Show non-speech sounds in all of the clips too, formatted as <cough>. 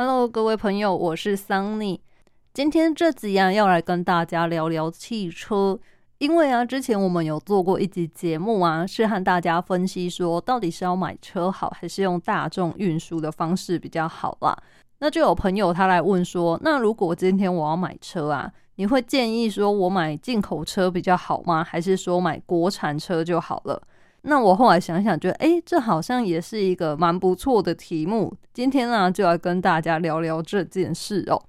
Hello，各位朋友，我是 Sunny。今天这集啊，要来跟大家聊聊汽车。因为啊，之前我们有做过一集节目啊，是和大家分析说，到底是要买车好，还是用大众运输的方式比较好啦。那就有朋友他来问说，那如果今天我要买车啊，你会建议说我买进口车比较好吗？还是说买国产车就好了？那我后来想想，觉得哎，这好像也是一个蛮不错的题目。今天呢，就要跟大家聊聊这件事哦。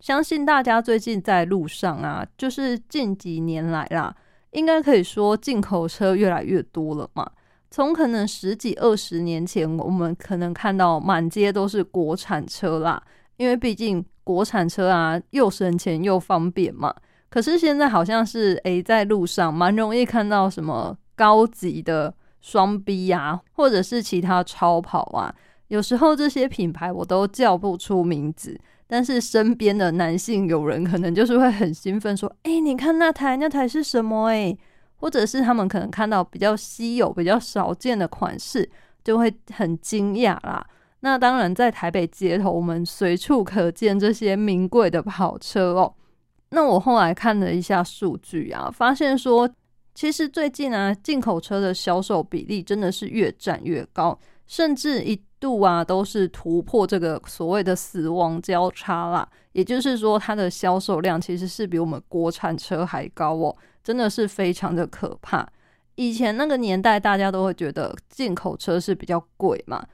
相信大家最近在路上啊，就是近几年来啦，应该可以说进口车越来越多了嘛。从可能十几二十年前，我们可能看到满街都是国产车啦，因为毕竟国产车啊，又省钱又方便嘛。可是现在好像是诶，在路上蛮容易看到什么高级的。双 B 呀，或者是其他超跑啊，有时候这些品牌我都叫不出名字，但是身边的男性友人可能就是会很兴奋说：“ <laughs> 哎，你看那台，那台是什么？”哎，或者是他们可能看到比较稀有、比较少见的款式，就会很惊讶啦。那当然，在台北街头，我们随处可见这些名贵的跑车哦。那我后来看了一下数据啊，发现说。其实最近啊，进口车的销售比例真的是越占越高，甚至一度啊都是突破这个所谓的死亡交叉啦。也就是说，它的销售量其实是比我们国产车还高哦，真的是非常的可怕。以前那个年代，大家都会觉得进口车是比较贵嘛，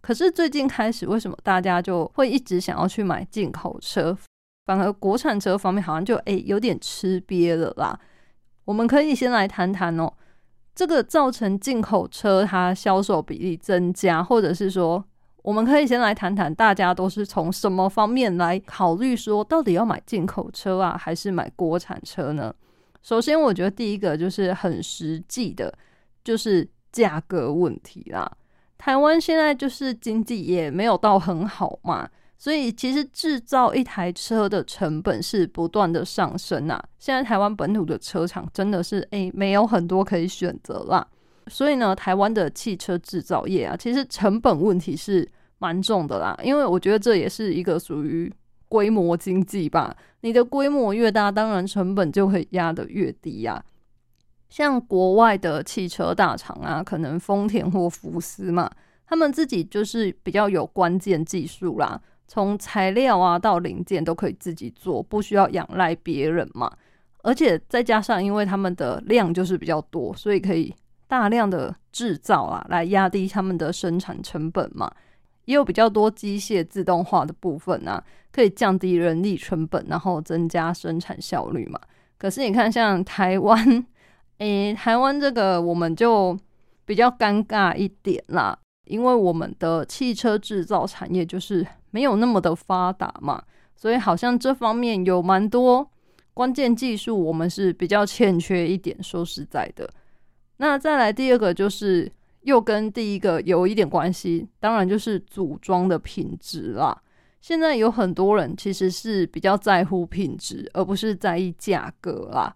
可是最近开始，为什么大家就会一直想要去买进口车，反而国产车方面好像就诶有点吃瘪了啦。我们可以先来谈谈哦，这个造成进口车它销售比例增加，或者是说，我们可以先来谈谈大家都是从什么方面来考虑说，到底要买进口车啊，还是买国产车呢？首先，我觉得第一个就是很实际的，就是价格问题啦。台湾现在就是经济也没有到很好嘛。所以其实制造一台车的成本是不断的上升啊。现在台湾本土的车厂真的是诶没有很多可以选择啦。所以呢，台湾的汽车制造业啊，其实成本问题是蛮重的啦。因为我觉得这也是一个属于规模经济吧。你的规模越大，当然成本就可以压得越低呀。像国外的汽车大厂啊，可能丰田或福斯嘛，他们自己就是比较有关键技术啦。从材料啊到零件都可以自己做，不需要仰赖别人嘛。而且再加上，因为他们的量就是比较多，所以可以大量的制造啊，来压低他们的生产成本嘛。也有比较多机械自动化的部分啊，可以降低人力成本，然后增加生产效率嘛。可是你看，像台湾，诶，台湾这个我们就比较尴尬一点啦，因为我们的汽车制造产业就是。没有那么的发达嘛，所以好像这方面有蛮多关键技术，我们是比较欠缺一点。说实在的，那再来第二个就是又跟第一个有一点关系，当然就是组装的品质啦。现在有很多人其实是比较在乎品质，而不是在意价格啦。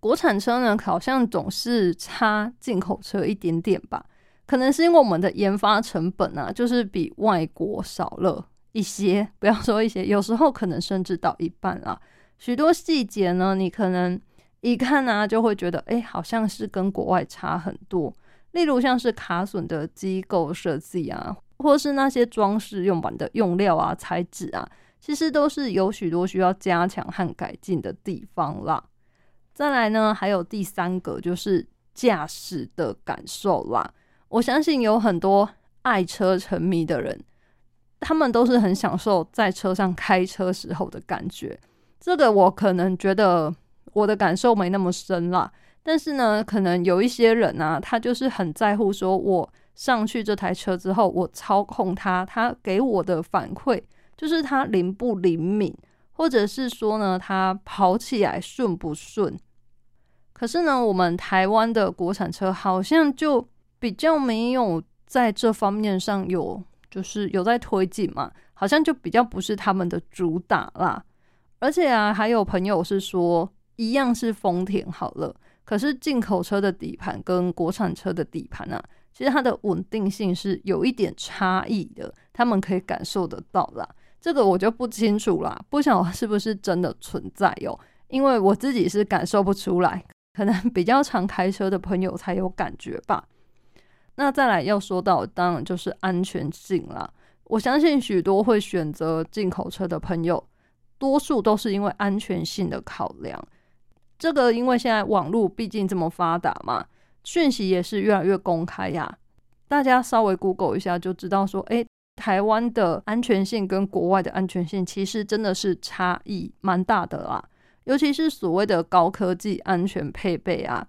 国产车呢，好像总是差进口车一点点吧，可能是因为我们的研发成本啊，就是比外国少了。一些不要说一些，有时候可能甚至到一半啦。许多细节呢，你可能一看呢，就会觉得，哎，好像是跟国外差很多。例如像是卡榫的机构设计啊，或是那些装饰用板的用料啊、材质啊，其实都是有许多需要加强和改进的地方啦。再来呢，还有第三个就是驾驶的感受啦。我相信有很多爱车沉迷的人。他们都是很享受在车上开车时候的感觉，这个我可能觉得我的感受没那么深啦。但是呢，可能有一些人啊，他就是很在乎，说我上去这台车之后，我操控它，它给我的反馈就是它灵不灵敏，或者是说呢，它跑起来顺不顺。可是呢，我们台湾的国产车好像就比较没有在这方面上有。就是有在推进嘛，好像就比较不是他们的主打啦。而且啊，还有朋友是说，一样是丰田好了，可是进口车的底盘跟国产车的底盘啊，其实它的稳定性是有一点差异的，他们可以感受得到啦。这个我就不清楚啦，不晓得是不是真的存在哟。因为我自己是感受不出来，可能比较常开车的朋友才有感觉吧。那再来要说到，当然就是安全性啦。我相信许多会选择进口车的朋友，多数都是因为安全性的考量。这个因为现在网络毕竟这么发达嘛，讯息也是越来越公开呀。大家稍微 Google 一下就知道，说诶，台湾的安全性跟国外的安全性其实真的是差异蛮大的啦。尤其是所谓的高科技安全配备啊，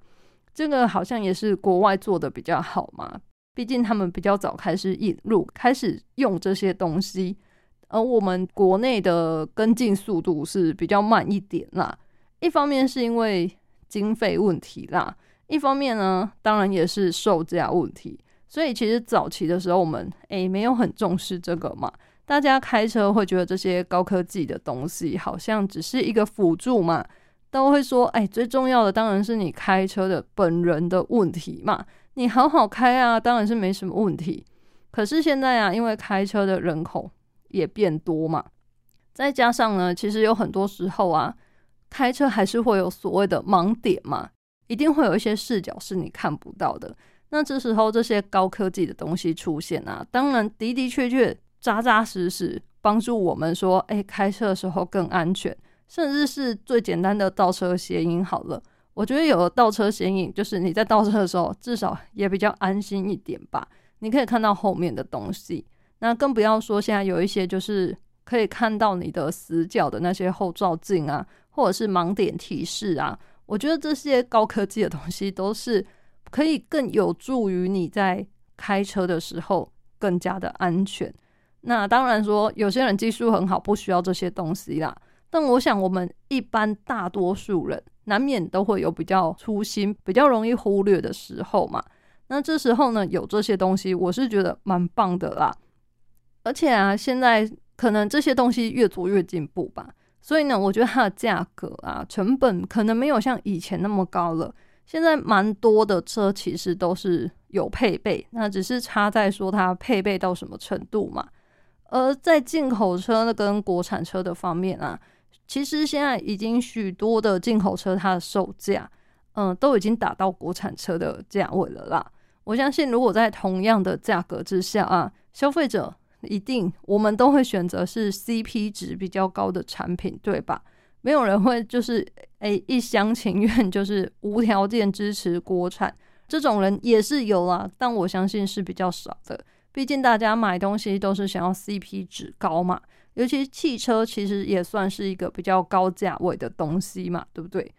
这个好像也是国外做的比较好嘛。毕竟他们比较早开始引入、开始用这些东西，而我们国内的跟进速度是比较慢一点啦。一方面是因为经费问题啦，一方面呢，当然也是售价问题。所以其实早期的时候，我们诶没有很重视这个嘛。大家开车会觉得这些高科技的东西好像只是一个辅助嘛，都会说，哎，最重要的当然是你开车的本人的问题嘛，你好好开啊，当然是没什么问题。可是现在啊，因为开车的人口也变多嘛，再加上呢，其实有很多时候啊，开车还是会有所谓的盲点嘛，一定会有一些视角是你看不到的。那这时候这些高科技的东西出现啊，当然的的确确。扎扎实实帮助我们说，哎，开车的时候更安全，甚至是最简单的倒车斜影好了。我觉得有了倒车斜影，就是你在倒车的时候，至少也比较安心一点吧。你可以看到后面的东西，那更不要说现在有一些就是可以看到你的死角的那些后照镜啊，或者是盲点提示啊。我觉得这些高科技的东西都是可以更有助于你在开车的时候更加的安全。那当然说，有些人技术很好，不需要这些东西啦。但我想，我们一般大多数人难免都会有比较粗心、比较容易忽略的时候嘛。那这时候呢，有这些东西，我是觉得蛮棒的啦。而且啊，现在可能这些东西越做越进步吧，所以呢，我觉得它的价格啊、成本可能没有像以前那么高了。现在蛮多的车其实都是有配备，那只是差在说它配备到什么程度嘛。而在进口车跟国产车的方面啊，其实现在已经许多的进口车它的售价，嗯，都已经达到国产车的价位了啦。我相信，如果在同样的价格之下啊，消费者一定我们都会选择是 CP 值比较高的产品，对吧？没有人会就是诶一厢情愿就是无条件支持国产，这种人也是有啦，但我相信是比较少的。毕竟大家买东西都是想要 CP 值高嘛，尤其汽车其实也算是一个比较高价位的东西嘛，对不对？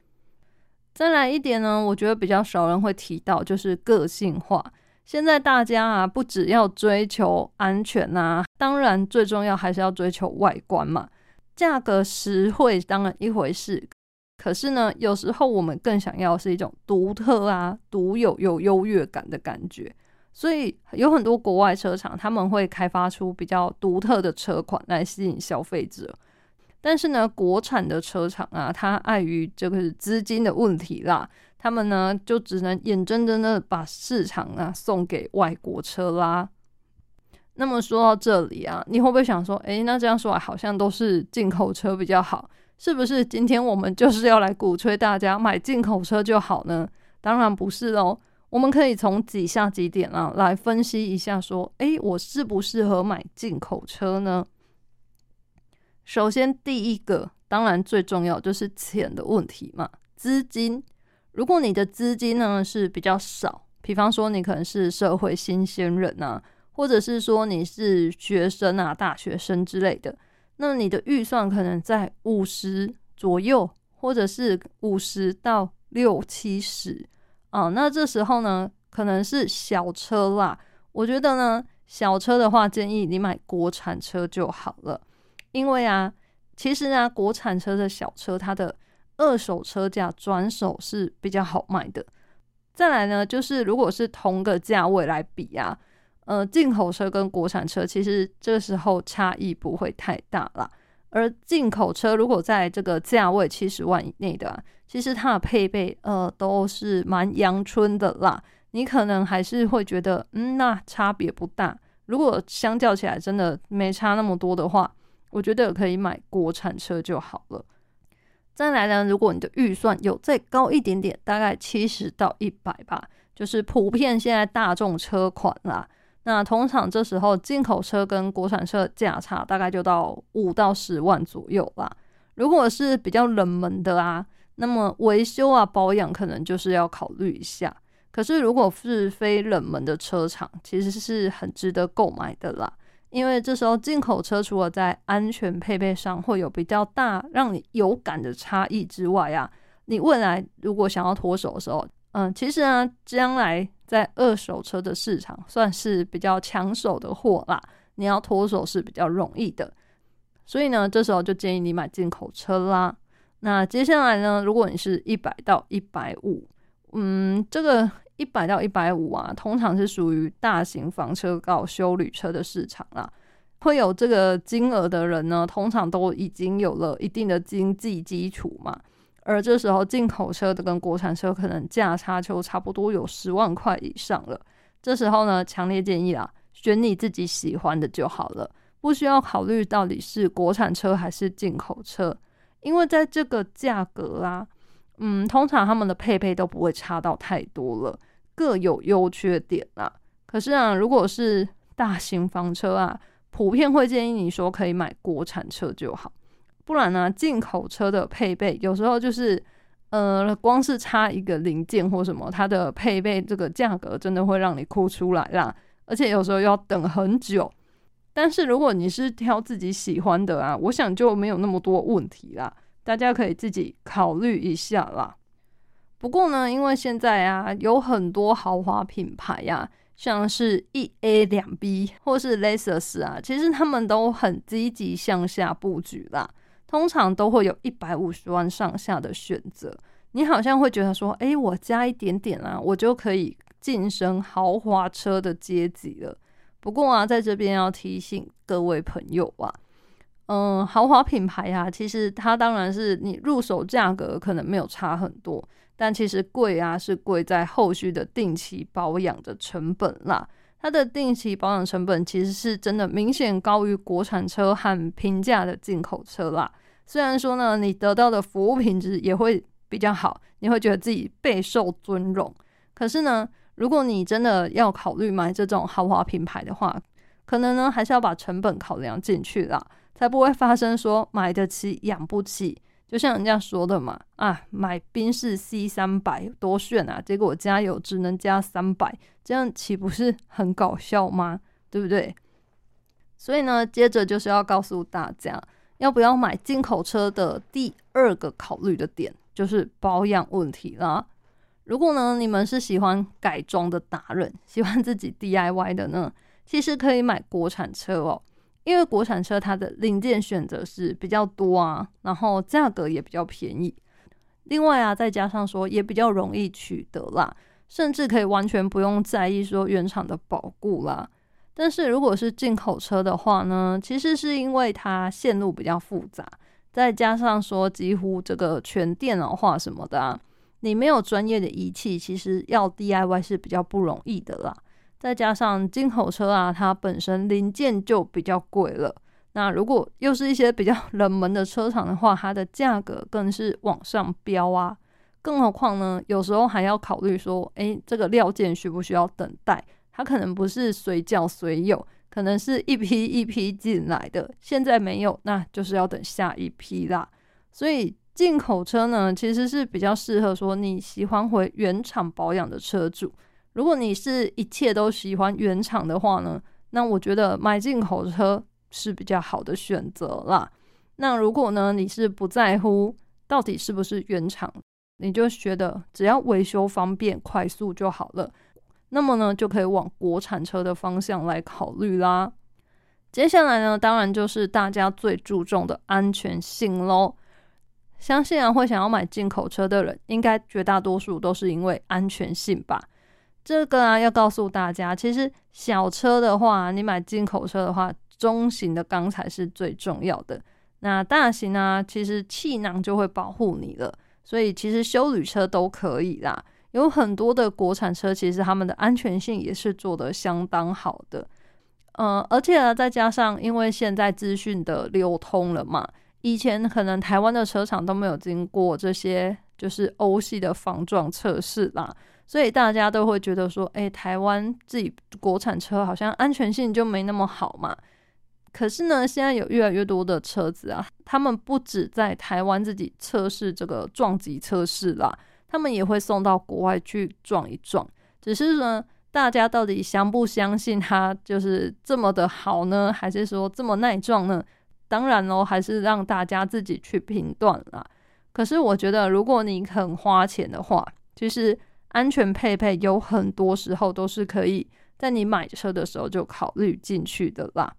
再来一点呢，我觉得比较少人会提到，就是个性化。现在大家啊，不只要追求安全呐，当然最重要还是要追求外观嘛。价格实惠当然一回事，可是呢，有时候我们更想要是一种独特啊、独有、有优越感的感觉。所以有很多国外车厂，他们会开发出比较独特的车款来吸引消费者。但是呢，国产的车厂啊，它碍于这个资金的问题啦，他们呢就只能眼睁睁的把市场啊送给外国车啦。那么说到这里啊，你会不会想说，诶，那这样说来好像都是进口车比较好，是不是？今天我们就是要来鼓吹大家买进口车就好呢？当然不是哦。我们可以从几下几点啊来分析一下，说，诶，我适不适合买进口车呢？首先，第一个当然最重要就是钱的问题嘛，资金。如果你的资金呢是比较少，比方说你可能是社会新鲜人啊，或者是说你是学生啊、大学生之类的，那你的预算可能在五十左右，或者是五十到六七十。哦，那这时候呢，可能是小车啦。我觉得呢，小车的话，建议你买国产车就好了。因为啊，其实呢，国产车的小车，它的二手车价转手是比较好卖的。再来呢，就是如果是同个价位来比啊，呃，进口车跟国产车，其实这时候差异不会太大啦。而进口车如果在这个价位七十万以内的，其实它的配备呃都是蛮阳春的啦。你可能还是会觉得，嗯，那差别不大。如果相较起来真的没差那么多的话，我觉得可以买国产车就好了。再来呢，如果你的预算有再高一点点，大概七十到一百吧，就是普遍现在大众车款啦。那通常这时候进口车跟国产车价差大概就到五到十万左右啦。如果是比较冷门的啊，那么维修啊保养可能就是要考虑一下。可是如果是非冷门的车厂，其实是很值得购买的啦。因为这时候进口车除了在安全配备上会有比较大让你有感的差异之外啊，你未来如果想要脱手的时候，嗯，其实呢，将来在二手车的市场算是比较抢手的货啦，你要脱手是比较容易的。所以呢，这时候就建议你买进口车啦。那接下来呢，如果你是一百到一百五，嗯，这个。一百到一百五啊，通常是属于大型房车到修旅车的市场啦。会有这个金额的人呢，通常都已经有了一定的经济基础嘛。而这时候进口车的跟国产车可能价差就差不多有十万块以上了。这时候呢，强烈建议啊，选你自己喜欢的就好了，不需要考虑到底是国产车还是进口车，因为在这个价格啊。嗯，通常他们的配备都不会差到太多了，各有优缺点啊。可是啊，如果是大型房车啊，普遍会建议你说可以买国产车就好，不然呢，进口车的配备有时候就是呃，光是差一个零件或什么，它的配备这个价格真的会让你哭出来啦。而且有时候要等很久。但是如果你是挑自己喜欢的啊，我想就没有那么多问题啦。大家可以自己考虑一下啦。不过呢，因为现在啊有很多豪华品牌呀，像是一 A 两 B 或是 Lexus 啊，其实他们都很积极向下布局啦。通常都会有一百五十万上下的选择。你好像会觉得说，哎，我加一点点啊，我就可以晋升豪华车的阶级了。不过啊，在这边要提醒各位朋友啊。嗯，豪华品牌啊，其实它当然是你入手价格可能没有差很多，但其实贵啊是贵在后续的定期保养的成本啦。它的定期保养成本其实是真的明显高于国产车和平价的进口车啦。虽然说呢，你得到的服务品质也会比较好，你会觉得自己备受尊荣。可是呢，如果你真的要考虑买这种豪华品牌的话，可能呢还是要把成本考量进去啦。才不会发生说买得起养不起，就像人家说的嘛，啊，买宾士 C 三百多炫啊，结果加油只能加三百，这样岂不是很搞笑吗？对不对？所以呢，接着就是要告诉大家，要不要买进口车的第二个考虑的点就是保养问题啦。如果呢，你们是喜欢改装的达人，喜欢自己 DIY 的呢，其实可以买国产车哦。因为国产车它的零件选择是比较多啊，然后价格也比较便宜，另外啊，再加上说也比较容易取得啦，甚至可以完全不用在意说原厂的保固啦。但是如果是进口车的话呢，其实是因为它线路比较复杂，再加上说几乎这个全电脑化什么的啊，你没有专业的仪器，其实要 DIY 是比较不容易的啦。再加上进口车啊，它本身零件就比较贵了。那如果又是一些比较 <laughs> 冷门的车厂的话，它的价格更是往上飙啊。更何况呢，有时候还要考虑说，诶，这个料件需不需要等待？它可能不是随叫随有，可能是一批一批进来的。现在没有，那就是要等下一批啦。所以进口车呢，其实是比较适合说你喜欢回原厂保养的车主。如果你是一切都喜欢原厂的话呢，那我觉得买进口车是比较好的选择啦。那如果呢你是不在乎到底是不是原厂，你就觉得只要维修方便、快速就好了，那么呢就可以往国产车的方向来考虑啦。接下来呢，当然就是大家最注重的安全性喽。相信啊，会想要买进口车的人，应该绝大多数都是因为安全性吧。这个啊，要告诉大家，其实小车的话，你买进口车的话，中型的钢材是最重要的。那大型呢，其实气囊就会保护你了。所以其实修旅车都可以啦。有很多的国产车，其实他们的安全性也是做得相当好的。嗯，而且呢，再加上因为现在资讯的流通了嘛，以前可能台湾的车厂都没有经过这些就是欧系的防撞测试啦，所以大家都会觉得说，哎，台湾自己国产车好像安全性就没那么好嘛。可是呢，现在有越来越多的车子啊，他们不止在台湾自己测试这个撞击测试啦，他们也会送到国外去撞一撞，只是呢。大家到底相不相信它就是这么的好呢？还是说这么耐撞呢？当然喽，还是让大家自己去评断啦。可是我觉得，如果你肯花钱的话，其实安全配备有很多时候都是可以在你买车的时候就考虑进去的啦。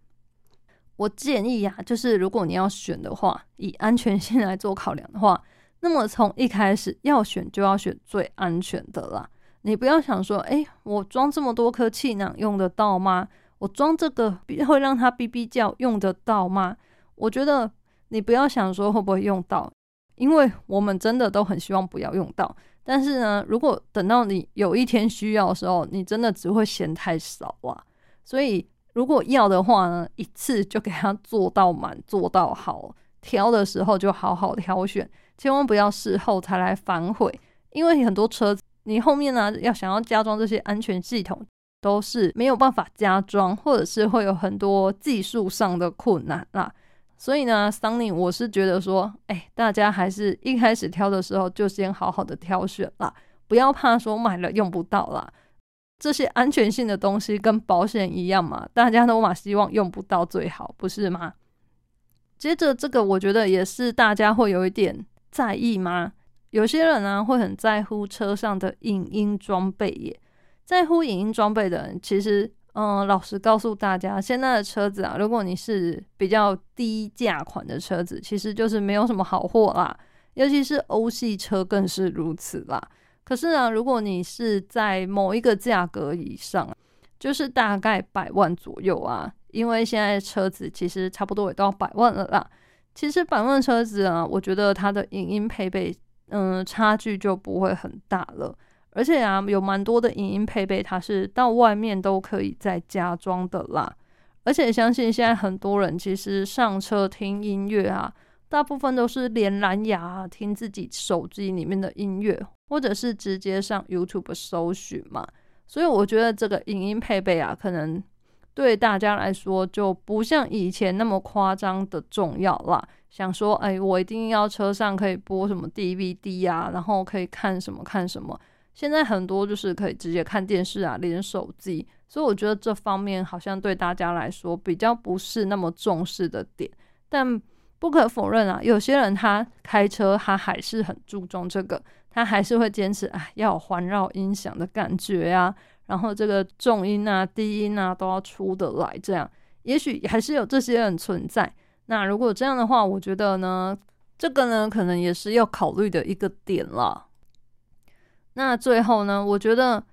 我建议呀，就是如果你要选的话，以安全性来做考量的话，那么从一开始要选就要选最安全的啦。你不要想说，哎，我装这么多颗气囊用得到吗？我装这个会让它哔哔叫用得到吗？我觉得你不要想说会不会用到，因为我们真的都很希望不要用到。但是呢，如果等到你有一天需要的时候，你真的只会嫌太少啊。所以如果要的话呢，一次就给它做到满，做到好。挑的时候就好好挑选，千万不要事后才来反悔，因为很多车子。你后面呢，要想要加装这些安全系统，都是没有办法加装，或者是会有很多技术上的困难啦。所以呢，Sunny，我是觉得说，哎，大家还是一开始挑的时候就先好好的挑选啦，不要怕说买了用不到啦。这些安全性的东西跟保险一样嘛，大家都嘛希望用不到最好，不是吗？接着这个，我觉得也是大家会有一点在意吗？有些人呢会很在乎车上的影音装备耶，在乎影音装备的人，其实，嗯，老实告诉大家，现在的车子啊，如果你是比较低价款的车子，其实就是没有什么好货啦，尤其是欧系车更是如此啦。可是呢，如果你是在某一个价格以上，就是大概百万左右啊，因为现在车子其实差不多也到百万了啦。其实百万车子啊，我觉得它的影音配备。嗯，差距就不会很大了。而且啊，有蛮多的影音配备，它是到外面都可以再加装的啦。而且相信现在很多人其实上车听音乐啊，大部分都是连蓝牙听自己手机里面的音乐，或者是直接上 YouTube 搜寻嘛。所以我觉得这个影音配备啊，可能对大家来说就不像以前那么夸张的重要啦。想说，哎，我一定要车上可以播什么 DVD 啊，然后可以看什么看什么。现在很多就是可以直接看电视啊，连手机。所以我觉得这方面好像对大家来说比较不是那么重视的点。但不可否认啊，有些人他开车他还是很注重这个，他还是会坚持啊，要有环绕音响的感觉啊，然后这个重音啊、低音啊都要出得来。这样，也许还是有这些人存在。那如果这样的话，我觉得呢，这个呢，可能也是要考虑的一个点了。那最后呢，我觉得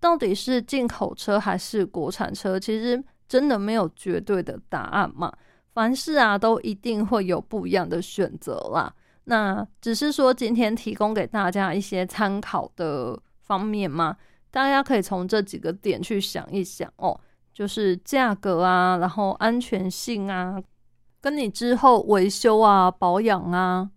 到底是进口车还是国产车，其实真的没有绝对的答案嘛。凡事啊，都一定会有不一样的选择啦。那只是说今天提供给大家一些参考的方面嘛，大家可以从这几个点去想一想哦，就是价格啊，然后安全性啊。跟你之后维修啊、保养啊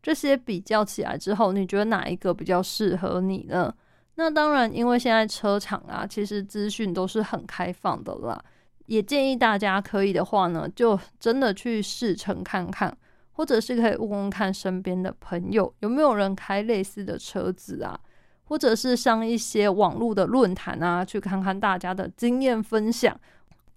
这些比较起来之后，你觉得哪一个比较适合你呢？那当然，因为现在车厂啊，其实资讯都是很开放的啦，也建议大家可以的话呢，就真的去试乘看看，或者是可以问问看身边的朋友有没有人开类似的车子啊，或者是上一些网络的论坛啊，去看看大家的经验分享，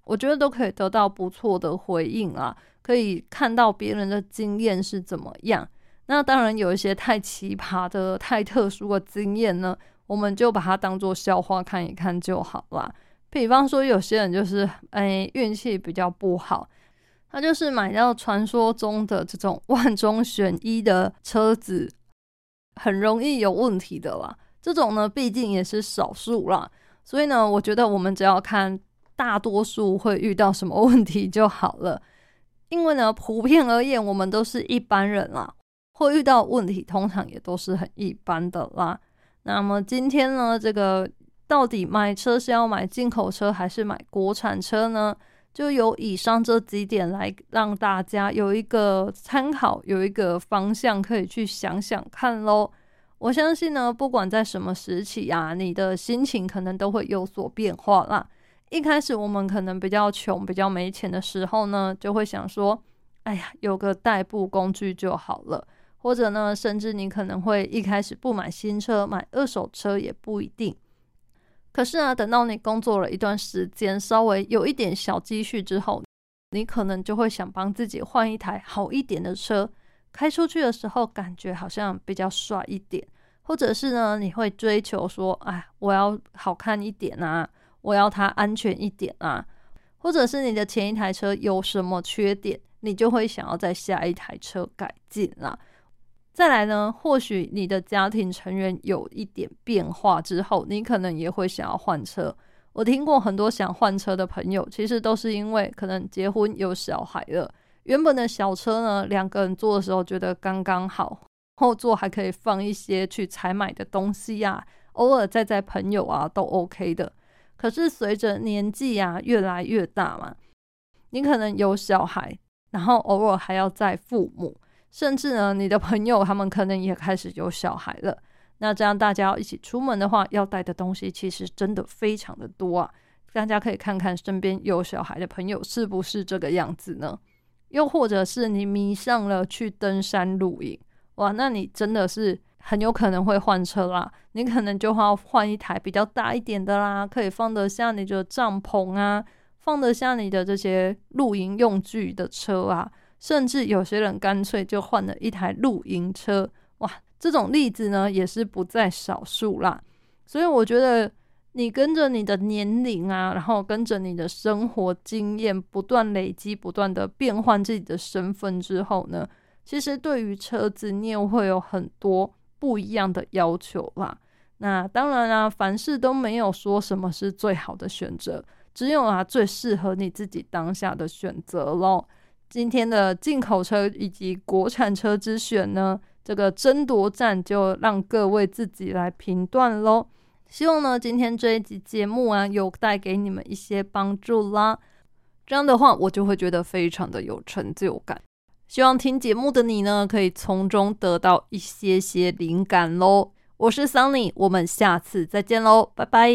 我觉得都可以得到不错的回应啊。可以看到别人的经验是怎么样。那当然有一些太奇葩的、太特殊的经验呢，我们就把它当做笑话看一看就好啦。比方说，有些人就是哎运气比较不好，他就是买到传说中的这种万中选一的车子，很容易有问题的啦。这种呢，毕竟也是少数啦。所以呢，我觉得我们只要看大多数会遇到什么问题就好了。因为呢，普遍而言，我们都是一般人啦，会遇到问题，通常也都是很一般的啦。那么今天呢，这个到底买车是要买进口车还是买国产车呢？就由以上这几点来让大家有一个参考，有一个方向可以去想想看喽。我相信呢，不管在什么时期啊，你的心情可能都会有所变化啦。一开始我们可能比较穷、比较没钱的时候呢，就会想说：“哎呀，有个代步工具就好了。”或者呢，甚至你可能会一开始不买新车，买二手车也不一定。可是呢，等到你工作了一段时间，稍微有一点小积蓄之后，你可能就会想帮自己换一台好一点的车，开出去的时候感觉好像比较帅一点。或者是呢，你会追求说，哎，我要好看一点啊，我要它安全一点啊。或者是你的前一台车有什么缺点，你就会想要在下一台车改进啦。再来呢，或许你的家庭成员有一点变化之后，你可能也会想要换车。我听过很多想换车的朋友，其实都是因为可能结婚有小孩了，原本的小车呢，两个人坐的时候觉得刚刚好，后座还可以放一些去采买的东西呀，偶尔载载朋友啊都 OK 的。可是随着年纪啊越来越大嘛，你可能有小孩，然后偶尔还要载父母。甚至呢，你的朋友他们可能也开始有小孩了。那这样大家要一起出门的话，要带的东西其实真的非常的多啊。大家可以看看身边有小孩的朋友是不是这个样子呢？又或者是你迷上了去登山露营，哇，那你真的是很有可能会换车啦。你可能就要换一台比较大一点的啦，可以放得下你的帐篷啊，放得下你的这些露营用具的车啊。甚至有些人干脆就换了一台露营车，哇，这种例子呢也是不在少数啦。所以我觉得，你跟着你的年龄啊，然后跟着你的生活经验不断累积，不断的变换自己的身份之后呢，其实对于车子你也会有很多不一样的要求啦。那当然啊，凡事都没有说什么是最好的选择，只有啊最适合你自己当下的选择咯。今天的进口车以及国产车之选呢，这个争夺战就让各位自己来评断喽。希望呢，今天这一集节目啊，有带给你们一些帮助啦。这样的话，我就会觉得非常的有成就感。希望听节目的你呢，可以从中得到一些些灵感喽。我是 Sunny，我们下次再见喽，拜拜。